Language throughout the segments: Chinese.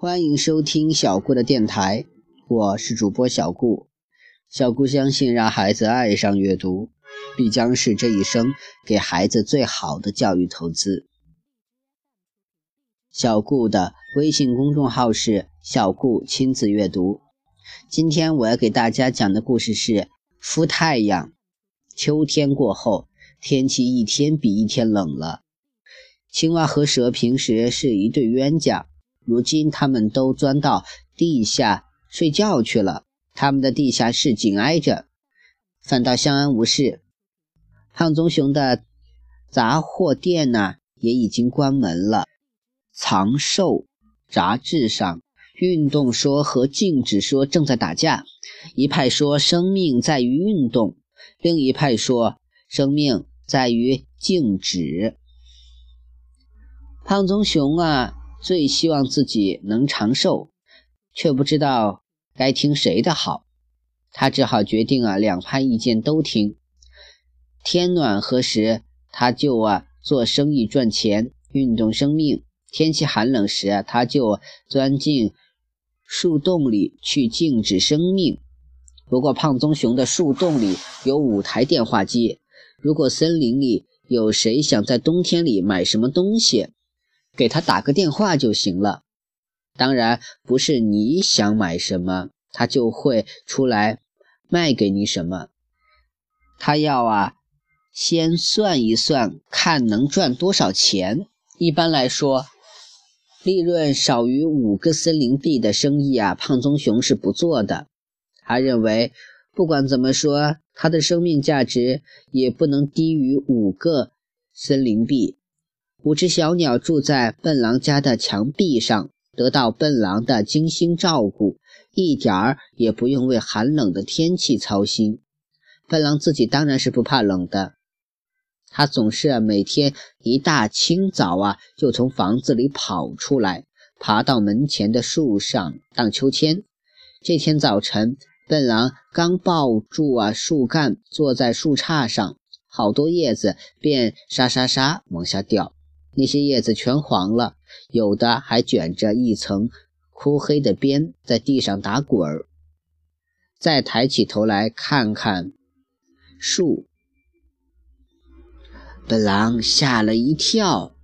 欢迎收听小顾的电台，我是主播小顾。小顾相信，让孩子爱上阅读，必将是这一生给孩子最好的教育投资。小顾的微信公众号是“小顾亲子阅读”。今天我要给大家讲的故事是《孵太阳》。秋天过后，天气一天比一天冷了。青蛙和蛇平时是一对冤家。如今他们都钻到地下睡觉去了，他们的地下室紧挨着，反倒相安无事。胖棕熊的杂货店呢，也已经关门了。长寿杂志上，运动说和静止说正在打架，一派说生命在于运动，另一派说生命在于静止。胖棕熊啊！最希望自己能长寿，却不知道该听谁的好。他只好决定啊，两派意见都听。天暖和时，他就啊做生意赚钱，运动生命；天气寒冷时，他就钻进树洞里去静止生命。不过，胖棕熊的树洞里有五台电话机，如果森林里有谁想在冬天里买什么东西，给他打个电话就行了。当然，不是你想买什么，他就会出来卖给你什么。他要啊，先算一算，看能赚多少钱。一般来说，利润少于五个森林币的生意啊，胖棕熊是不做的。他认为，不管怎么说，他的生命价值也不能低于五个森林币。五只小鸟住在笨狼家的墙壁上，得到笨狼的精心照顾，一点儿也不用为寒冷的天气操心。笨狼自己当然是不怕冷的，他总是每天一大清早啊，就从房子里跑出来，爬到门前的树上荡秋千。这天早晨，笨狼刚抱住啊树干，坐在树杈上，好多叶子便沙沙沙往下掉。那些叶子全黄了，有的还卷着一层枯黑的边，在地上打滚儿。再抬起头来看看树，笨狼吓了一跳，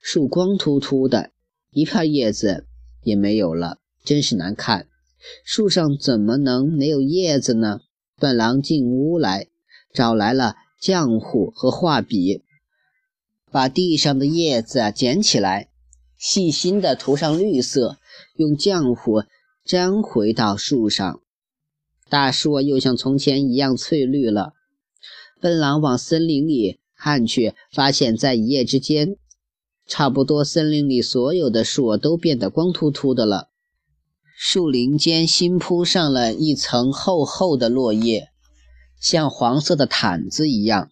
树光秃秃的，一片叶子也没有了，真是难看。树上怎么能没有叶子呢？笨狼进屋来，找来了浆糊和画笔。把地上的叶子啊捡起来，细心地涂上绿色，用浆糊粘回到树上。大树又像从前一样翠绿了。笨狼往森林里看去，发现在一夜之间，差不多森林里所有的树都变得光秃秃的了。树林间新铺上了一层厚厚的落叶，像黄色的毯子一样。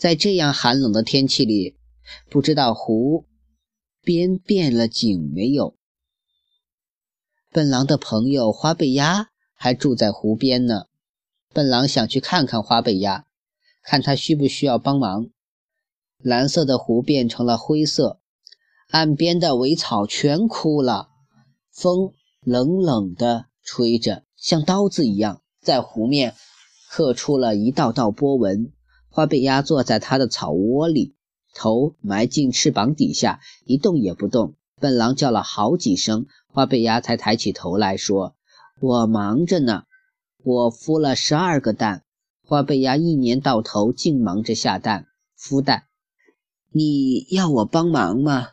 在这样寒冷的天气里，不知道湖边变了景没有？笨狼的朋友花背鸭还住在湖边呢。笨狼想去看看花背鸭，看他需不需要帮忙。蓝色的湖变成了灰色，岸边的苇草全枯了，风冷冷地吹着，像刀子一样，在湖面刻出了一道道波纹。花背鸭坐在它的草窝里，头埋进翅膀底下，一动也不动。笨狼叫了好几声，花背鸭才抬起头来说：“我忙着呢，我孵了十二个蛋。花背鸭一年到头净忙着下蛋、孵蛋。你要我帮忙吗？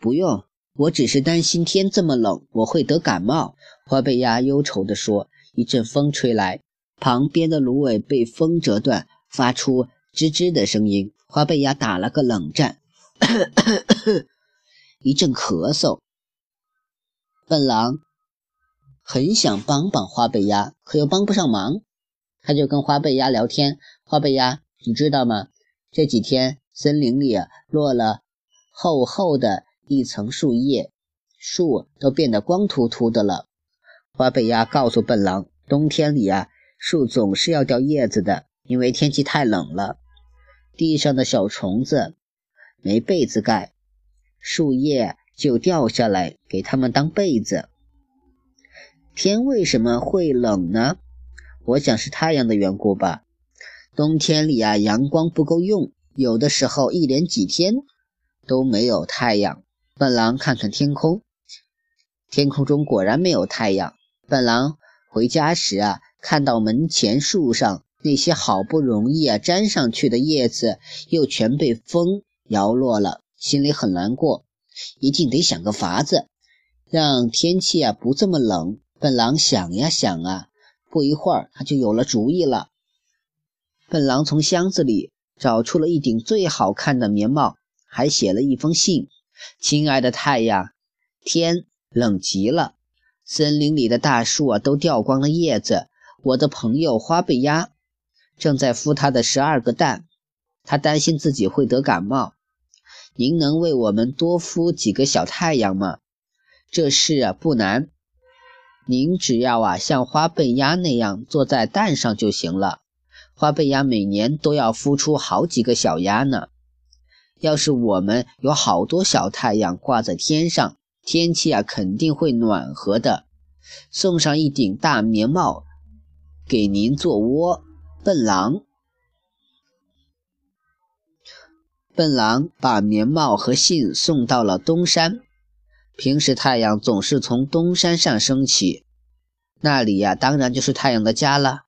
不用，我只是担心天这么冷，我会得感冒。”花背鸭忧愁地说。一阵风吹来，旁边的芦苇被风折断。发出吱吱的声音，花背鸭打了个冷战，一阵咳嗽。笨狼很想帮帮花背鸭，可又帮不上忙，他就跟花背鸭聊天：“花背鸭，你知道吗？这几天森林里落了厚厚的一层树叶，树都变得光秃秃的了。”花背鸭告诉笨狼：“冬天里啊，树总是要掉叶子的。”因为天气太冷了，地上的小虫子没被子盖，树叶就掉下来给它们当被子。天为什么会冷呢？我想是太阳的缘故吧。冬天里啊，阳光不够用，有的时候一连几天都没有太阳。笨狼看看天空，天空中果然没有太阳。笨狼回家时啊，看到门前树上那些好不容易啊粘上去的叶子，又全被风摇落了，心里很难过。一定得想个法子，让天气啊不这么冷。笨狼想呀想啊，不一会儿他就有了主意了。笨狼从箱子里找出了一顶最好看的棉帽，还写了一封信。亲爱的太阳，天冷极了，森林里的大树啊都掉光了叶子。我的朋友花背鸭正在孵它的十二个蛋，他担心自己会得感冒。您能为我们多孵几个小太阳吗？这事啊不难，您只要啊像花背鸭那样坐在蛋上就行了。花背鸭每年都要孵出好几个小鸭呢。要是我们有好多小太阳挂在天上，天气啊肯定会暖和的。送上一顶大棉帽给您做窝，笨狼。笨狼把棉帽和信送到了东山。平时太阳总是从东山上升起，那里呀当然就是太阳的家了。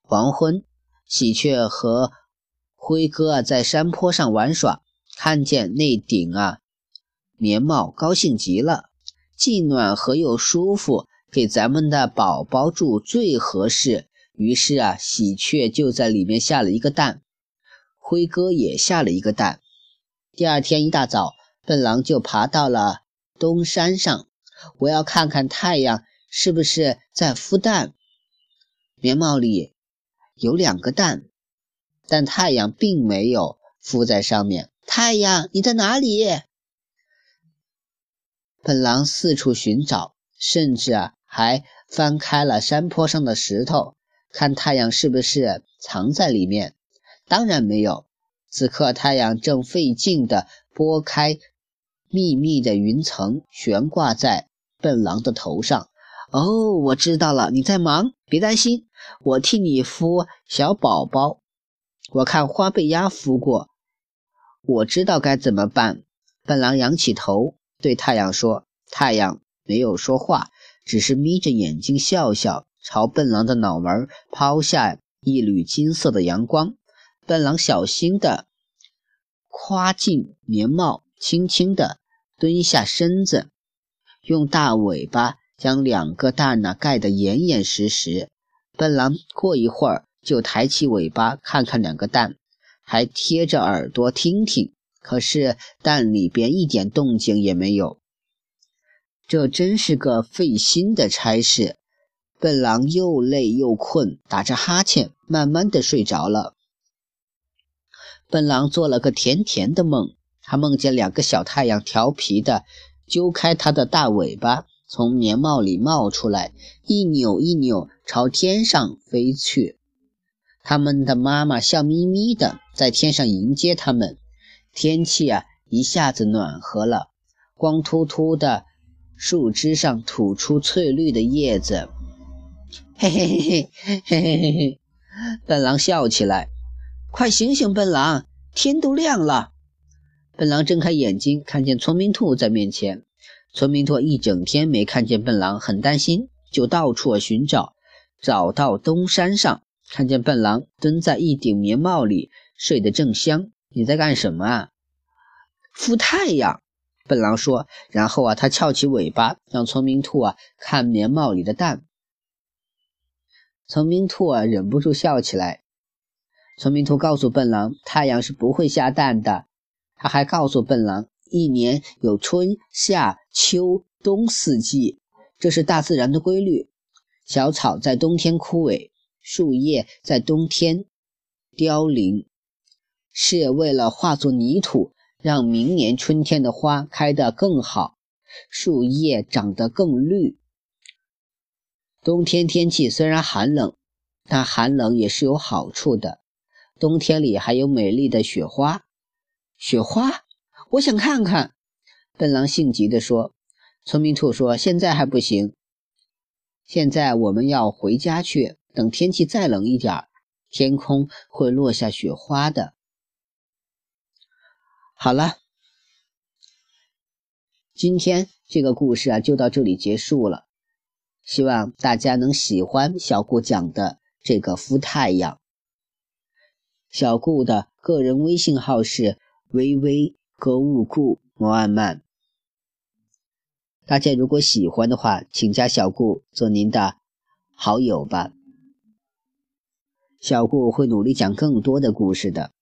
黄昏，喜鹊和灰哥在山坡上玩耍。看见那顶啊棉帽，高兴极了，既暖和又舒服，给咱们的宝宝住最合适。于是啊，喜鹊就在里面下了一个蛋，灰哥也下了一个蛋。第二天一大早，笨狼就爬到了东山上，我要看看太阳是不是在孵蛋。棉帽里有两个蛋，但太阳并没有孵在上面。太阳，你在哪里？笨狼四处寻找，甚至啊还翻开了山坡上的石头，看太阳是不是藏在里面。当然没有。此刻太阳正费劲地拨开密密的云层，悬挂在笨狼的头上。哦，我知道了，你在忙，别担心，我替你孵小宝宝。我看花背鸭孵过。我知道该怎么办。笨狼仰起头，对太阳说：“太阳没有说话，只是眯着眼睛笑笑，朝笨狼的脑门抛下一缕金色的阳光。”笨狼小心地跨进棉帽，轻轻地蹲下身子，用大尾巴将两个蛋呢盖得严严实实。笨狼过一会儿就抬起尾巴看看两个蛋。还贴着耳朵听听，可是蛋里边一点动静也没有。这真是个费心的差事。笨狼又累又困，打着哈欠，慢慢的睡着了。笨狼做了个甜甜的梦，他梦见两个小太阳调皮的揪开他的大尾巴，从棉帽里冒出来，一扭一扭，朝天上飞去。他们的妈妈笑眯眯的在天上迎接他们，天气啊一下子暖和了，光秃秃的树枝上吐出翠绿的叶子，嘿嘿嘿嘿嘿嘿嘿嘿！笨狼笑起来，快醒醒，笨狼，天都亮了。笨狼睁开眼睛，看见聪明兔在面前。聪明兔一整天没看见笨狼，很担心，就到处寻找，找到东山上。看见笨狼蹲在一顶棉帽里睡得正香，你在干什么啊？孵太阳。笨狼说。然后啊，他翘起尾巴，让聪明兔啊看棉帽里的蛋。村民兔啊忍不住笑起来。村民兔告诉笨狼，太阳是不会下蛋的。他还告诉笨狼，一年有春夏秋冬四季，这是大自然的规律。小草在冬天枯萎。树叶在冬天凋零，是为了化作泥土，让明年春天的花开得更好，树叶长得更绿。冬天天气虽然寒冷，但寒冷也是有好处的。冬天里还有美丽的雪花。雪花，我想看看。笨狼性急地说。聪明兔说：“现在还不行，现在我们要回家去。等天气再冷一点，天空会落下雪花的。”好了，今天这个故事啊就到这里结束了。希望大家能喜欢小顾讲的这个孵太阳。小顾的个人微信号是微微歌舞顾摩安曼。大家如果喜欢的话，请加小顾做您的好友吧。小顾会努力讲更多的故事的。